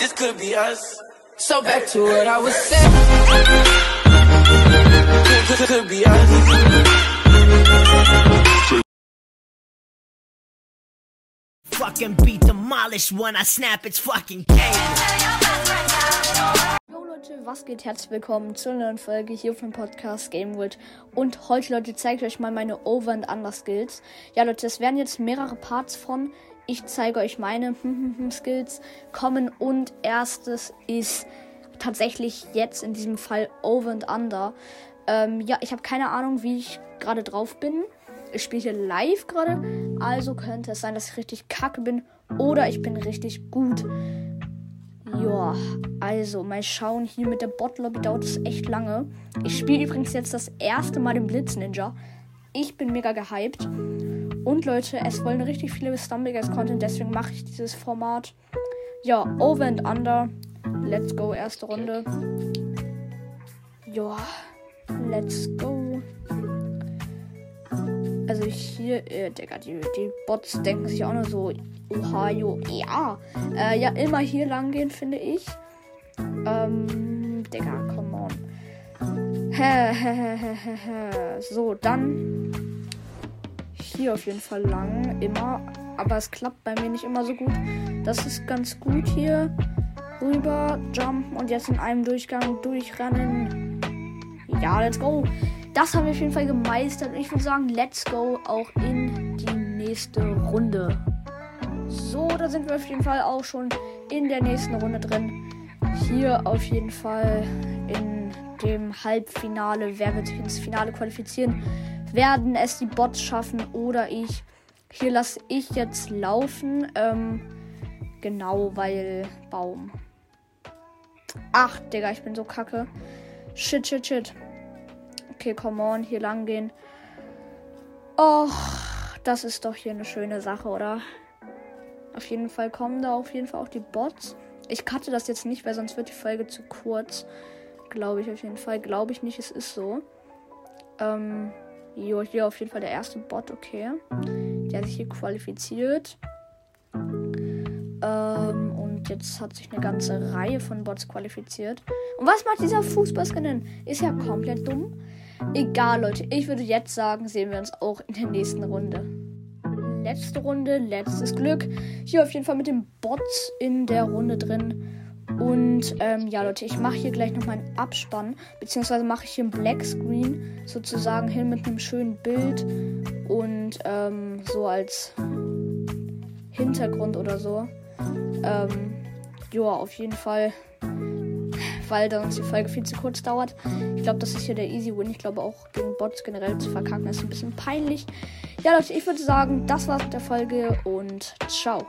this could be us. So back to what I was saying. Could, could, could be us. Fucking beat demolished when I snap its fucking game. Leute, was geht? Herzlich willkommen zur neuen Folge hier vom Podcast Game World. Und heute, Leute, zeige ich euch mal meine Over- und Under-Skills. Ja, Leute, es werden jetzt mehrere Parts von. Ich zeige euch meine Skills kommen. Und erstes ist tatsächlich jetzt in diesem Fall Over und Under. Ähm, ja, ich habe keine Ahnung, wie ich gerade drauf bin. Ich spiele hier live gerade. Also könnte es sein, dass ich richtig kacke bin. Oder ich bin richtig gut. Ja, also mal schauen. Hier mit der Bot-Lobby dauert es echt lange. Ich spiele übrigens jetzt das erste Mal den Blitz Ninja. Ich bin mega gehypt. Und Leute, es wollen richtig viele Stumbleguys Content, deswegen mache ich dieses Format. Ja, Over and Under. Let's go, erste Runde. Ja, let's go. Also hier, äh, Digga, die, die Bots denken sich auch nur so, Ohio, ja. Äh, ja, immer hier lang gehen, finde ich. Ähm, Digga, come on. So, dann hier auf jeden Fall lang, immer. Aber es klappt bei mir nicht immer so gut. Das ist ganz gut hier. Rüber, jumpen und jetzt in einem Durchgang durchrennen. Ja, let's go. Das haben wir auf jeden Fall gemeistert. Und ich würde sagen, let's go auch in die nächste Runde. So, da sind wir auf jeden Fall auch schon in der nächsten Runde drin. Hier auf jeden Fall in dem Halbfinale. Wer wird sich ins Finale qualifizieren? Werden es die Bots schaffen oder ich? Hier lasse ich jetzt laufen. Ähm, genau, weil Baum. Ach, Digga, ich bin so kacke. Shit, shit, shit. Okay, come on, hier lang gehen. Och, das ist doch hier eine schöne Sache, oder? Auf jeden Fall kommen da auf jeden Fall auch die Bots. Ich cutte das jetzt nicht, weil sonst wird die Folge zu kurz. Glaube ich auf jeden Fall. Glaube ich nicht, es ist so. Ähm, jo, hier auf jeden Fall der erste Bot, okay. Der sich hier qualifiziert. Ähm, und jetzt hat sich eine ganze Reihe von Bots qualifiziert. Und was macht dieser Fußballskin denn? Ist ja komplett dumm. Egal, Leute. Ich würde jetzt sagen, sehen wir uns auch in der nächsten Runde. Letzte Runde, letztes Glück. Hier auf jeden Fall mit dem Bots in der Runde drin. Und ähm, ja, Leute, ich mache hier gleich noch meinen Abspann. Beziehungsweise mache ich hier einen Black Screen sozusagen hin mit einem schönen Bild. Und ähm, so als Hintergrund oder so. Ähm, ja, auf jeden Fall. Weil uns die Folge viel zu kurz dauert. Ich glaube, das ist hier der Easy Win. Ich glaube auch gegen Bots generell zu verkacken ist ein bisschen peinlich. Ja, Leute, ich würde sagen, das war's mit der Folge und ciao.